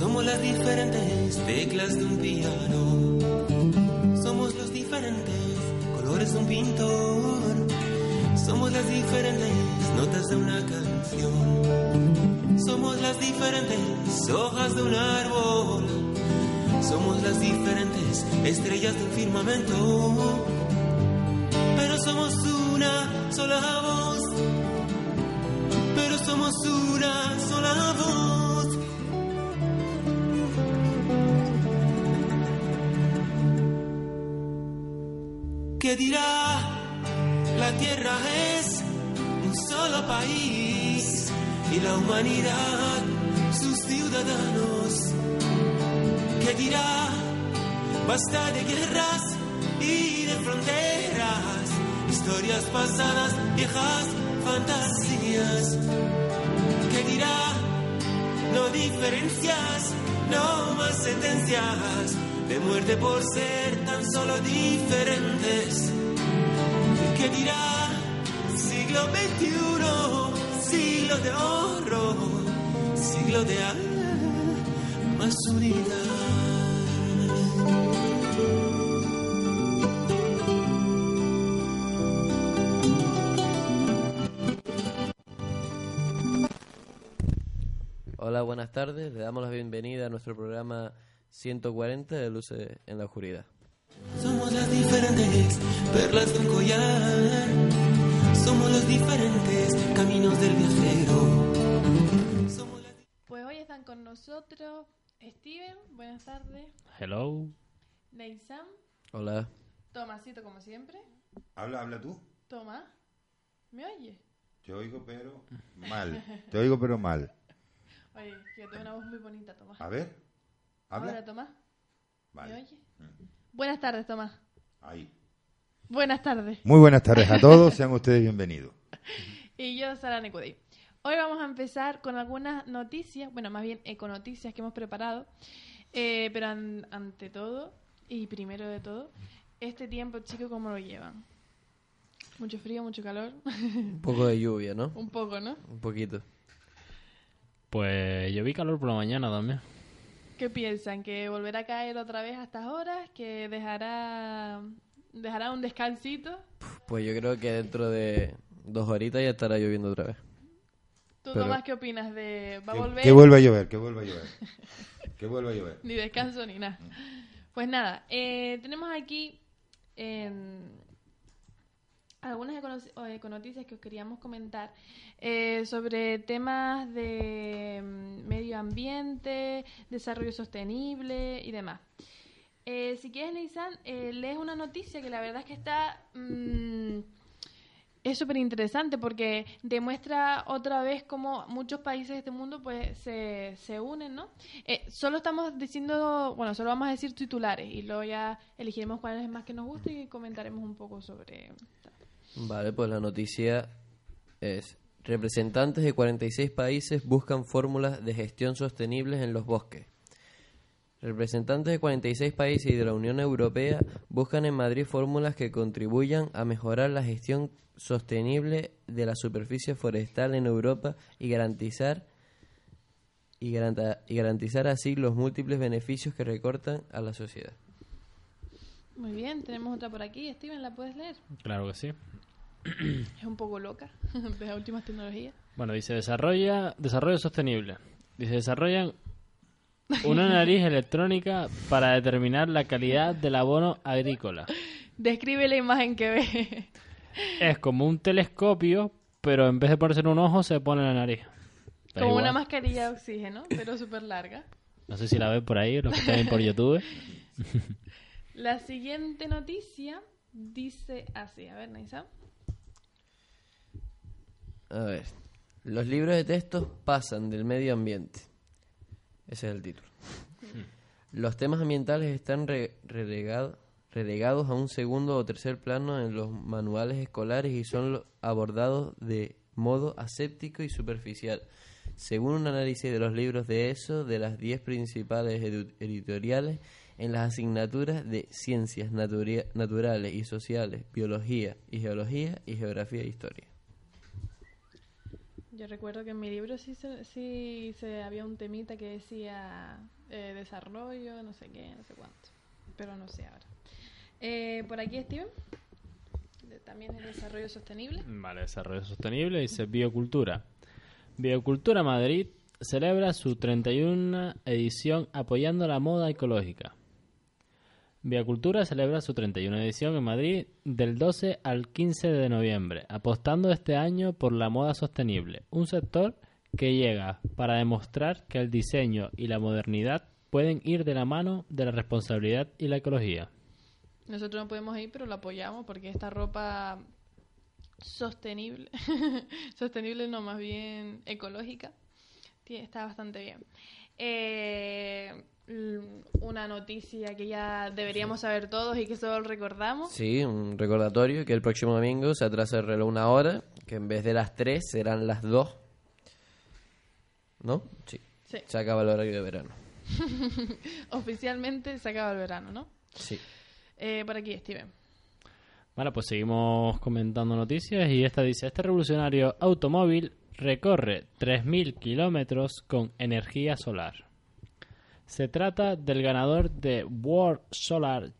Somos las diferentes teclas de un piano. Somos los diferentes colores de un pintor. Somos las diferentes notas de una canción. Somos las diferentes hojas de un árbol. Somos las diferentes estrellas de un firmamento. Pero somos una sola voz pero somos una sola voz. ¿Qué dirá? La tierra es un solo país y la humanidad sus ciudadanos. ¿Qué dirá? Basta de guerras y de fronteras, historias pasadas, viejas fantasías. ¿Qué dirá? No diferencias, no más sentencias de muerte por ser tan solo diferentes. ¿Qué dirá? Siglo XXI, siglo de horror, siglo de más unidad. Hola, buenas tardes. Le damos la bienvenida a nuestro programa 140 de Luces en la Oscuridad. Somos las diferentes perlas de un collar. Somos los diferentes caminos del viajero. Somos las Pues hoy están con nosotros Steven, buenas tardes, Hello. Neisam, Hola. Tomasito como siempre. Habla, habla tú. Tomás, ¿me oye? Te oigo, pero mal. Te oigo, pero mal. Oye, que tengo una voz muy bonita, Tomás. A ver. Habla. Ahora, Tomás, ¿me Vale. oye? Buenas tardes, Tomás. Ahí. Buenas tardes. Muy buenas tardes a todos. Sean ustedes bienvenidos. Y yo, Sara Nicudey. Hoy vamos a empezar con algunas noticias, bueno, más bien econoticias que hemos preparado. Eh, pero an- ante todo, y primero de todo, este tiempo, chicos, ¿cómo lo llevan? Mucho frío, mucho calor. Un poco de lluvia, ¿no? Un poco, ¿no? Un poquito. Pues yo vi calor por la mañana también. ¿Qué piensan? ¿Que volverá a caer otra vez a estas horas? ¿Que dejará, dejará un descansito? Pues yo creo que dentro de dos horitas ya estará lloviendo otra vez. ¿Tú, Pero- Tomás, qué opinas de... ¿Va a Que, volver? que vuelva a llover, que vuelva a llover. Que vuelva a llover. Ni descanso ni nada. Pues nada, eh, tenemos aquí eh, algunas o econoticias que os queríamos comentar eh, sobre temas de mm, medio ambiente, desarrollo sostenible y demás. Eh, si quieres, Neisan, eh, lees una noticia que la verdad es que está... mm, es súper interesante porque demuestra otra vez cómo muchos países de este mundo pues se, se unen, ¿no? Eh, solo estamos diciendo, bueno, solo vamos a decir titulares y luego ya elegiremos cuál es más que nos gusta y comentaremos un poco sobre... Vale, pues la noticia es, representantes de 46 países buscan fórmulas de gestión sostenibles en los bosques. Representantes de 46 países y de la Unión Europea buscan en Madrid fórmulas que contribuyan a mejorar la gestión sostenible de la superficie forestal en Europa y garantizar y, garanta- y garantizar así los múltiples beneficios que recortan a la sociedad. Muy bien, tenemos otra por aquí. Steven, ¿la puedes leer? Claro que sí. Es un poco loca de las últimas tecnologías. Bueno, dice desarrolla desarrollo sostenible. Dice desarrollan una nariz electrónica para determinar la calidad del abono agrícola. Describe la imagen que ve. Es como un telescopio, pero en vez de ponerse en un ojo, se pone en la nariz. Da Como una mascarilla de oxígeno, pero súper larga. No sé si la ven por ahí, los que están por YouTube. La siguiente noticia dice así. A ver, Naisa. A ver. Los libros de textos pasan del medio ambiente. Ese es el título. Los temas ambientales están re- relegado- relegados a un segundo o tercer plano en los manuales escolares y son abordados de modo aséptico y superficial. Según un análisis de los libros de ESO de las 10 principales editoriales en las asignaturas de ciencias naturales y sociales, biología y geología y geografía e historia. Yo recuerdo que en mi libro sí, se, sí se había un temita que decía eh, desarrollo, no sé qué, no sé cuánto. Pero no sé ahora. Eh, por aquí, Steven. También es desarrollo sostenible. Vale, desarrollo sostenible, dice biocultura. Biocultura Madrid celebra su 31 edición apoyando la moda ecológica. Biocultura celebra su 31 edición en Madrid del 12 al 15 de noviembre, apostando este año por la moda sostenible, un sector que llega para demostrar que el diseño y la modernidad pueden ir de la mano de la responsabilidad y la ecología. Nosotros no podemos ir, pero lo apoyamos porque esta ropa sostenible, sostenible no, más bien ecológica, está bastante bien. Eh, una noticia que ya deberíamos saber todos y que solo recordamos. Sí, un recordatorio que el próximo domingo se atrasa el reloj una hora, que en vez de las 3 serán las 2. ¿No? Sí. Sí. Se acaba el horario de verano. Oficialmente se acaba el verano, ¿no? Sí. Eh, por aquí, Steven. Bueno, pues seguimos comentando noticias y esta dice, este revolucionario automóvil recorre 3.000 kilómetros con energía solar. Se trata del ganador de World Solar,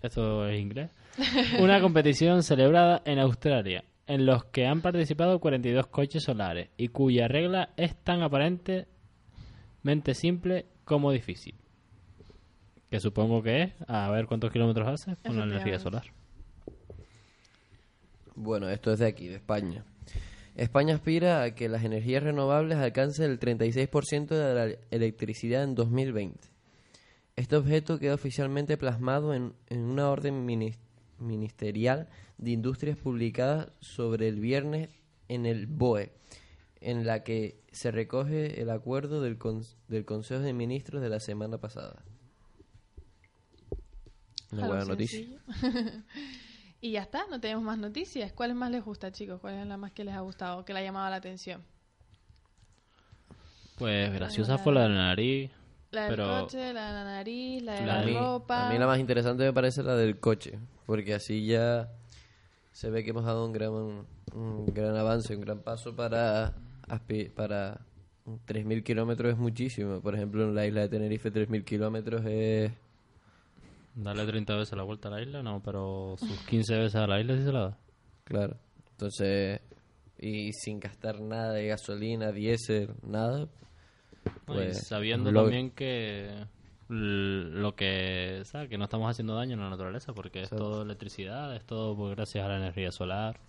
esto es inglés, una competición celebrada en Australia, en los que han participado 42 coches solares y cuya regla es tan aparentemente simple como difícil. Que supongo que es, a ver cuántos kilómetros hace con la energía solar. Bueno, esto es de aquí, de España. España aspira a que las energías renovables alcancen el 36% de la electricidad en 2020. Este objeto queda oficialmente plasmado en, en una orden minis- ministerial de industrias publicada sobre el viernes en el BOE, en la que se recoge el acuerdo del, cons- del Consejo de Ministros de la semana pasada. Una buena noticia. y ya está, no tenemos más noticias. ¿Cuál más les gusta, chicos? ¿Cuál es la más que les ha gustado, que le ha llamado la atención? Pues graciosa fue la de la nariz. La del Pero- coche, la de la nariz, la de La la, a, mí, ropa. a mí la más interesante me parece la del coche, porque así ya se ve que hemos dado un gran, un gran avance, un gran paso para, para 3.000 kilómetros es muchísimo. Por ejemplo, en la isla de Tenerife 3.000 kilómetros es... Darle 30 veces la vuelta a la isla, no, pero sus 15 veces a la isla sí se la da. Claro. Entonces, y sin gastar nada de gasolina, diésel, nada. Pues, sabiendo también que lo que, ¿sabes? Que no estamos haciendo daño a la naturaleza porque es todo electricidad, es todo pues, gracias a la energía solar.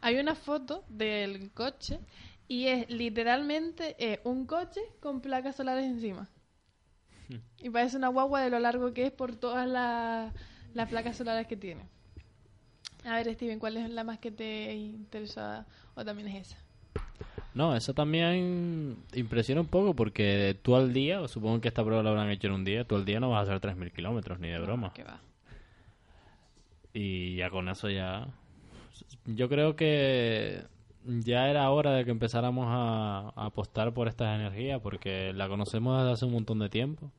Hay una foto del coche y es literalmente eh, un coche con placas solares encima. Y parece una guagua de lo largo que es por todas la- las placas solares que tiene. A ver, Steven, ¿cuál es la más que te interesa o también es esa? No, eso también impresiona un poco porque tú al día, supongo que esta prueba la habrán hecho en un día, tú al día no vas a hacer 3.000 kilómetros ni de broma. ¿Qué va? Y ya con eso ya... Yo creo que ya era hora de que empezáramos a, a apostar por estas energías porque la conocemos desde hace un montón de tiempo.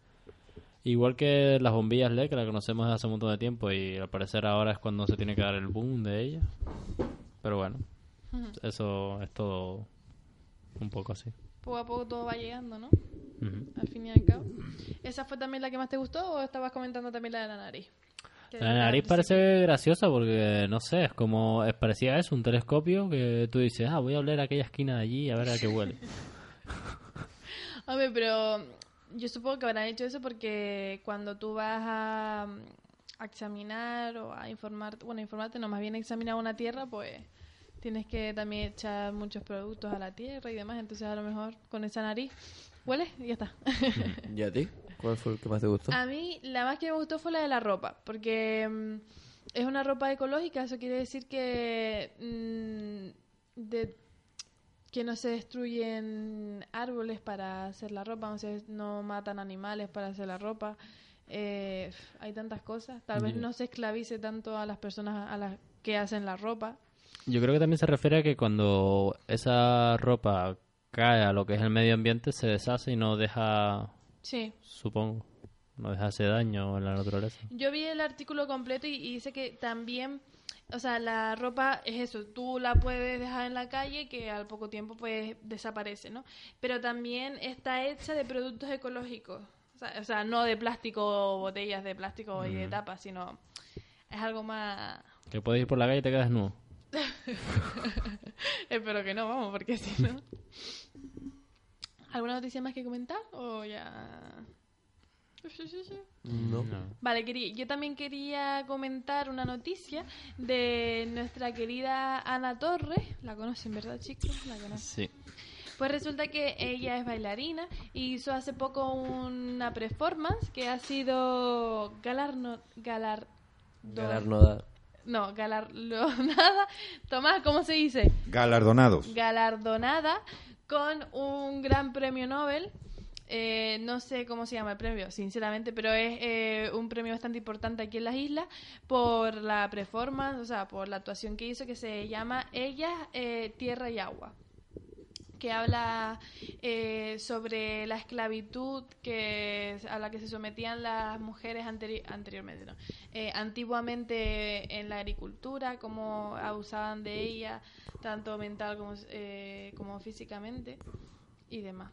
Igual que las bombillas LED, que la conocemos desde hace un montón de tiempo y al parecer ahora es cuando se tiene que dar el boom de ellas. Pero bueno, eso es todo un poco así. Poco a poco todo va llegando, ¿no? Ujú. Al fin y al cabo. ¿Esa fue también la que más te gustó o estabas comentando también la de la nariz? La nariz parece graciosa porque, no sé, es como, es parecía eso, un telescopio que tú dices, ah, voy a oler aquella esquina de allí a ver a qué huele. Hombre, pero yo supongo que habrán hecho eso porque cuando tú vas a, a examinar o a informar, bueno, informarte, no, más bien examinar una tierra, pues tienes que también echar muchos productos a la tierra y demás, entonces a lo mejor con esa nariz huele y ya está. ¿Y a ti? ¿Cuál fue el que más te gustó? A mí la más que me gustó fue la de la ropa, porque mm, es una ropa ecológica, eso quiere decir que mm, de- que no se destruyen árboles para hacer la ropa, no, se, no matan animales para hacer la ropa. Eh, hay tantas cosas. Tal vez no se esclavice tanto a las personas a las que hacen la ropa. Yo creo que también se refiere a que cuando esa ropa cae a lo que es el medio ambiente se deshace y no deja, Sí. supongo, no ese daño en la naturaleza. Yo vi el artículo completo y, y dice que también, o sea, la ropa es eso, tú la puedes dejar en la calle que al poco tiempo pues desaparece, ¿no? Pero también está hecha de productos ecológicos, o sea, o sea, no de plástico, botellas de plástico y de tapa, sino es algo más... Que puedes ir por la calle y te quedas nuevo. Espero que no, vamos, porque si no... ¿Alguna noticia más que comentar o ya...? No. Vale, quería- yo también quería comentar una noticia de nuestra querida Ana Torres. La conocen, ¿verdad, chicos? La conocen. Sí. Pues resulta que ella es bailarina y hizo hace poco una performance que ha sido galarno, galar, Galardonada. no, galardonada. Tomás, ¿cómo se dice? Galardonados. galardonada con un gran premio Nobel. Eh, no sé cómo se llama el premio, sinceramente, pero es eh, un premio bastante importante aquí en las islas por la performance, o sea, por la actuación que hizo que se llama Ella, eh, Tierra y Agua que habla eh, sobre la esclavitud que a la que se sometían las mujeres anteri- anteriormente, no, eh, antiguamente en la agricultura, cómo abusaban de ella, tanto mental como, eh, como físicamente y demás.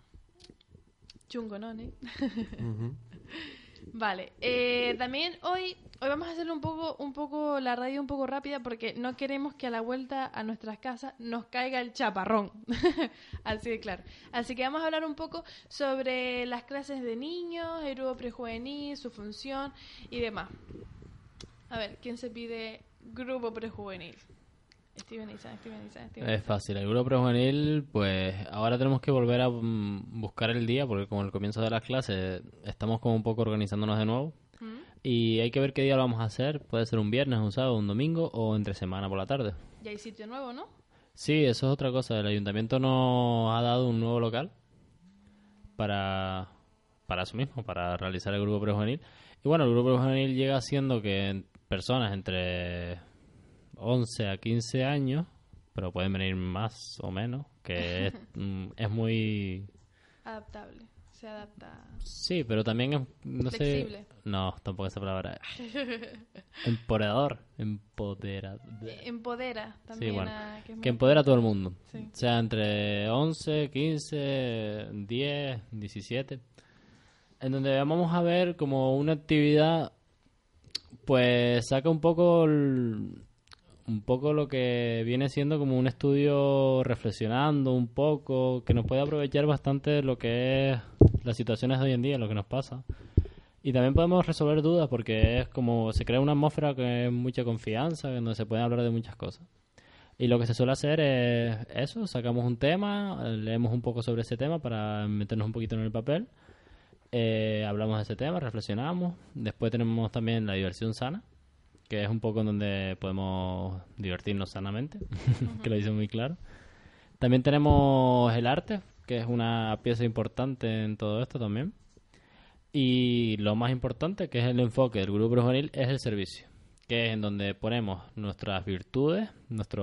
Chungo, ¿no? Ney? Vale, eh, también hoy hoy vamos a hacer un poco un poco la radio un poco rápida porque no queremos que a la vuelta a nuestras casas nos caiga el chaparrón. Así de claro. Así que vamos a hablar un poco sobre las clases de niños, el grupo prejuvenil, su función y demás. A ver, ¿quién se pide grupo prejuvenil? Steven Isa, Steven Isa, Steven Es fácil. El grupo prejuvenil, pues ahora tenemos que volver a mm, buscar el día porque con el comienzo de las clases estamos como un poco organizándonos de nuevo. ¿Mm? Y hay que ver qué día lo vamos a hacer. Puede ser un viernes, un sábado, un domingo o entre semana por la tarde. Ya hay sitio nuevo, ¿no? Sí, eso es otra cosa. El ayuntamiento nos ha dado un nuevo local para, para eso mismo, para realizar el grupo prejuvenil. Y bueno, el grupo prejuvenil llega siendo que personas entre 11 a 15 años, pero pueden venir más o menos, que es, mm, es muy... Adaptable. Se adapta. Sí, pero también es, no Flexible. sé... No, tampoco esa palabra. Empoderador. Empoderador. Empodera también. bueno, a- que Que empodera a todo el mundo. Sí. O sea, entre 11, 15, 10, 17. En donde vamos a ver como una actividad, pues saca un poco, el- un poco lo que viene siendo como un estudio reflexionando un poco, que nos puede aprovechar bastante lo que es las situaciones de hoy en día, lo que nos pasa. Y también podemos resolver dudas porque es como se crea una atmósfera que es mucha confianza, donde se pueden hablar de muchas cosas. Y lo que se suele hacer es eso, sacamos un tema, leemos un poco sobre ese tema para meternos un poquito en el papel, eh, hablamos de ese tema, reflexionamos, después tenemos también la diversión sana, que es un poco donde podemos divertirnos sanamente, que lo dice muy claro. También tenemos el arte, que es una pieza importante en todo esto también. Y lo más importante, que es el enfoque del grupo juvenil, es el servicio, que es en donde ponemos nuestras virtudes, nuestra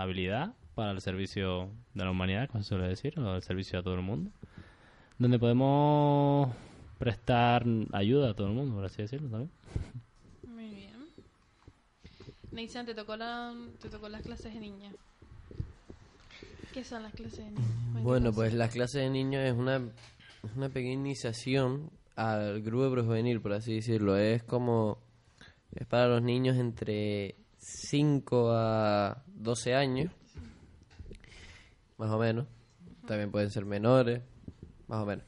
habilidad para el servicio de la humanidad, como se suele decir, o el servicio a todo el mundo, donde podemos prestar ayuda a todo el mundo, por así decirlo también. Te tocó, la, te tocó las clases de niña. ¿Qué son las clases de niña? Cuéntanos. Bueno, pues las clases de niños es una, es una pequeña iniciación al grupo prejuvenil, por así decirlo. Es como... Es para los niños entre 5 a 12 años, más o menos. También pueden ser menores, más o menos.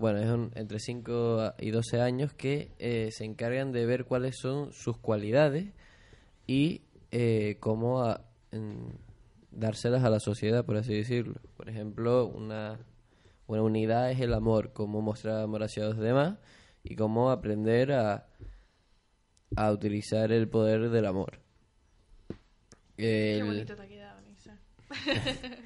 Bueno, es un- entre 5 y 12 años que eh, se encargan de ver cuáles son sus cualidades y eh, cómo a- en- dárselas a la sociedad, por así decirlo. Por ejemplo, una, una unidad es el amor, cómo mostrar amor hacia los demás y cómo aprender a, a utilizar el poder del amor. Qué bonito te ha quedado, Nisa.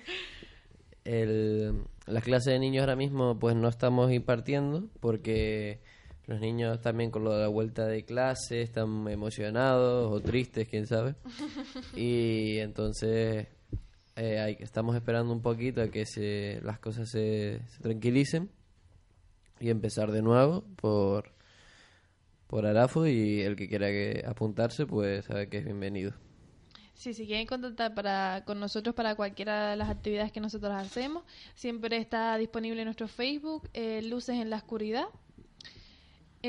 el, las clases de niños ahora mismo pues no estamos impartiendo porque los niños también con lo de la vuelta de clase están emocionados o tristes, quién sabe. Y entonces eh, hay- estamos esperando un poquito a que se, las cosas se, se tranquilicen y empezar de nuevo por, por Arafo y el que quiera que apuntarse pues sabe que es bienvenido. Sí, si quieren contactar para, con nosotros para cualquiera de las actividades que nosotros hacemos, siempre está disponible en nuestro Facebook, eh, Luces en la Oscuridad.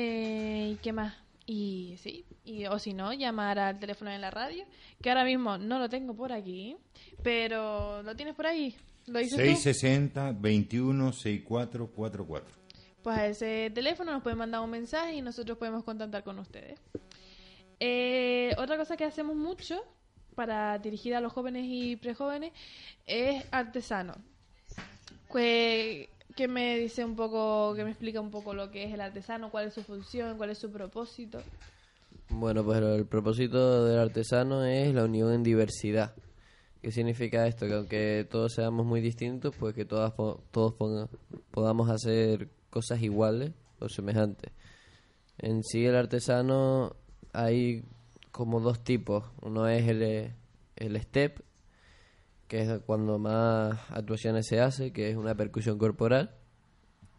Eh, ¿Y qué más? Y sí, y, o si no, llamar al teléfono en la radio, que ahora mismo no lo tengo por aquí, pero ¿lo tienes por ahí? ¿Lo dices tú? 660 21 6444. Pues a ese teléfono nos pueden mandar un mensaje y nosotros podemos contactar con ustedes. Eh, otra cosa que hacemos mucho para dirigir a los jóvenes y prejóvenes es artesano. Que, que me dice un poco, que me explica un poco lo que es el artesano, cuál es su función, cuál es su propósito. Bueno, pues el propósito del artesano es la unión en diversidad. ¿Qué significa esto? Que aunque todos seamos muy distintos, pues que todas, todos podamos hacer cosas iguales o semejantes. En sí el artesano hay como dos tipos. Uno es el, el step, que es cuando más actuaciones se hace, que es una percusión corporal,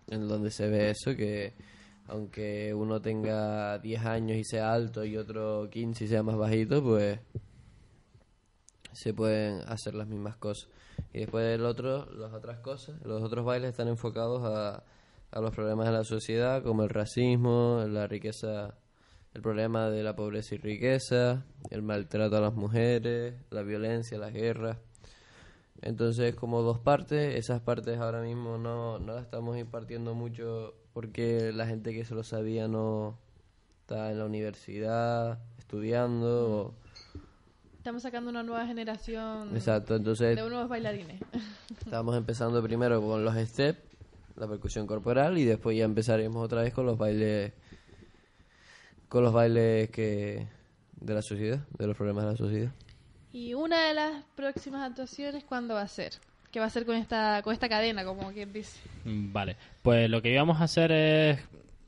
en donde se ve eso, que aunque uno tenga 10 años y sea alto y otro 15 y sea más bajito, pues se pueden hacer las mismas cosas. Y después el otro, las otras cosas, los otros bailes están enfocados a, a los problemas de la sociedad, como el racismo, la riqueza, el problema de la pobreza y riqueza, el maltrato a las mujeres, la violencia, las guerras. Entonces, como dos partes, esas partes ahora mismo no, no las estamos impartiendo mucho porque la gente que se lo sabía no está en la universidad estudiando. o- Estamos sacando una nueva generación Exacto, entonces de nuevos bailarines. estamos empezando primero con los steps, la percusión corporal y después ya empezaremos otra vez con los bailes con los bailes que de la sociedad, de los problemas de la sociedad. Y una de las próximas actuaciones, ¿cuándo va a ser? ¿Qué va a ser con esta, con esta cadena, como quien dice? Mm, Vale, pues lo que íbamos a hacer es,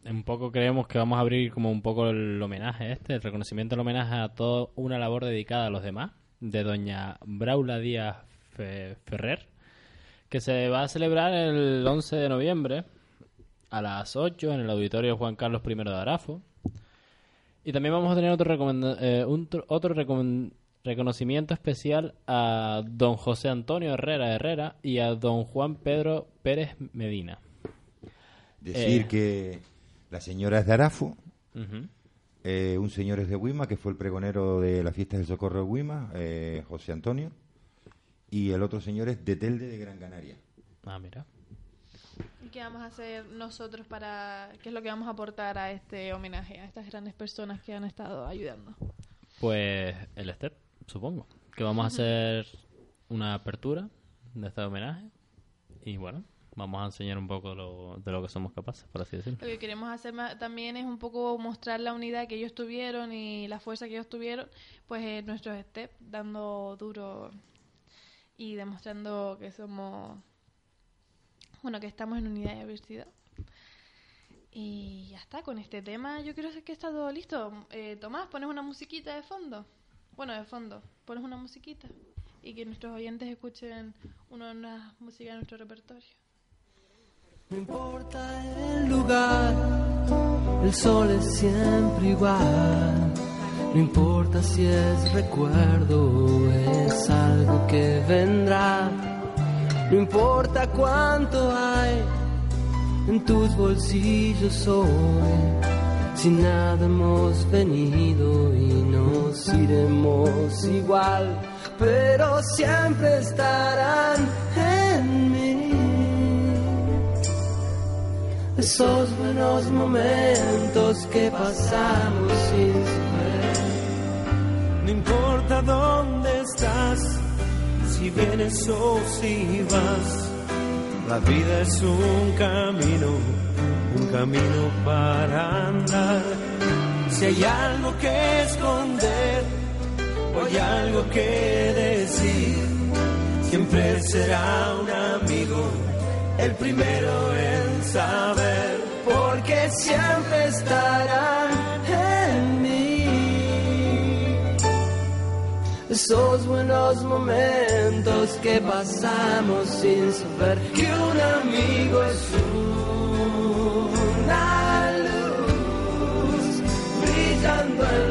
un poco creemos que vamos a abrir como un poco el homenaje este, el reconocimiento, el homenaje a toda una labor dedicada a los demás, de doña Braula Díaz Fe- Ferrer, que se va a celebrar el 11 de noviembre a las 8 en el auditorio Juan Carlos I de Arafo. Y también vamos a tener otro, recomenda- eh, recomend- reconocimiento especial a don José Antonio Herrera Herrera y a don Juan Pedro Pérez Medina. Decir Eh. que la señora es de Arafo, eh, un señor es de Huima, que fue el pregonero de las fiestas del Socorro de Huima, eh, José Antonio, y el otro señor es de Telde de Gran Canaria. Ah, mira. ¿Y qué vamos a hacer nosotros para... qué es lo que vamos a aportar a este homenaje, a estas grandes personas que han estado ayudando? Pues el step, supongo. Que vamos a hacer una apertura de este homenaje. Y bueno, vamos a enseñar un poco lo- de lo que somos capaces, por así decirlo. Lo que queremos hacer también es un poco mostrar la unidad que ellos tuvieron y la fuerza que ellos tuvieron, pues en nuestros steps, dando duro y demostrando que somos, bueno, que estamos en unidad y diversidad. Y ya está, con este tema yo creo que está todo listo. Eh, Tomás, pones una musiquita de fondo. Bueno, de fondo, pones una musiquita. Y que nuestros oyentes escuchen una de las músicas de nuestro repertorio. No importa el lugar, el sol es siempre igual. No importa si es recuerdo o es algo que vendrá. No importa cuánto hay en tus bolsillos hoy. Si nada hemos venido y nos iremos igual, pero siempre estarán en mí esos buenos momentos que pasamos sin saber. No importa dónde estás, si si vienes o si vas. La vida es un camino, un camino para andar. Si hay algo que esconder o hay algo que decir, siempre será un amigo el primero en saber, porque siempre estarán en mí. Esos buenos momentos que pasamos sin saber que un amigo es una luz brillando en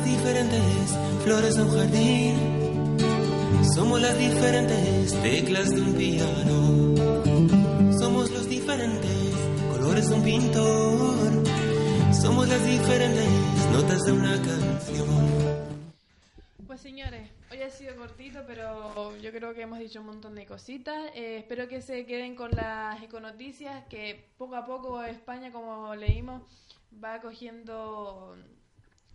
las diferentes flores de un jardín. Somos las diferentes teclas de un piano. Somos los diferentes colores de un pintor. Somos las diferentes notas de una canción. Pues señores, hoy ha sido cortito, pero yo creo que hemos dicho un montón de cositas. Eh, espero que se queden con las econoticias, que poco a poco España, como leímos, va cogiendo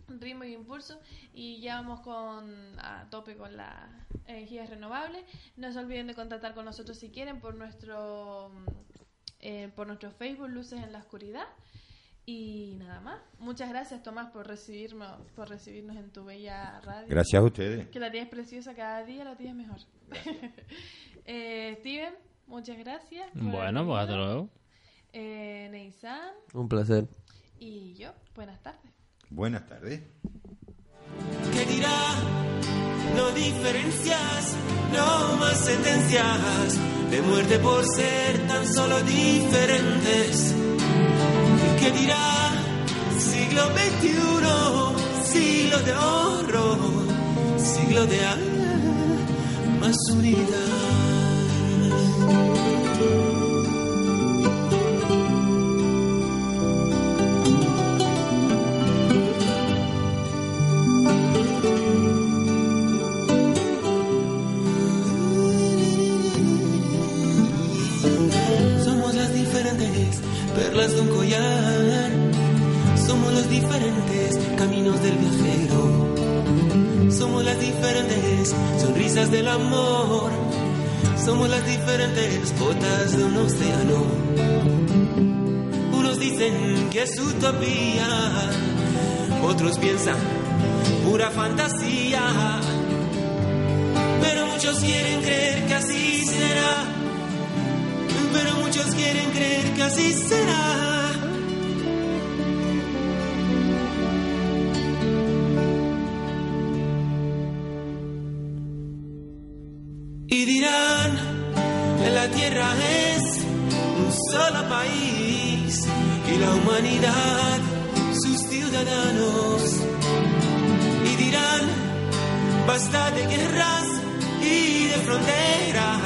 ritmo y impulso y ya vamos con a tope con las energías renovables. No se olviden de contactar con nosotros si quieren por nuestro eh, por nuestro Facebook Luces en la Oscuridad. Y nada más. Muchas gracias Tomás por recibirnos, por recibirnos en tu bella radio. Gracias a ustedes. Que la tienes preciosa, cada día la tienes mejor. eh, Steven, muchas gracias. Bueno, pues hasta luego. Eh, Neisan Un placer. y yo, buenas tardes. Buenas tardes. ¿Qué dirá? No diferencias, no más sentencias de muerte por ser tan solo diferentes. ¿Y qué dirá? Siglo XXI, siglo de horror, siglo de más unidad. Perlas de un collar. Somos los diferentes caminos del viajero. Somos las diferentes sonrisas del amor. Somos las diferentes gotas de un océano. Unos dicen que es utopía, otros piensan pura fantasía. Pero muchos quieren creer que así será quieren creer que así será. Y dirán, en la tierra es un solo país y la humanidad sus ciudadanos. Y dirán, basta de guerras y de fronteras,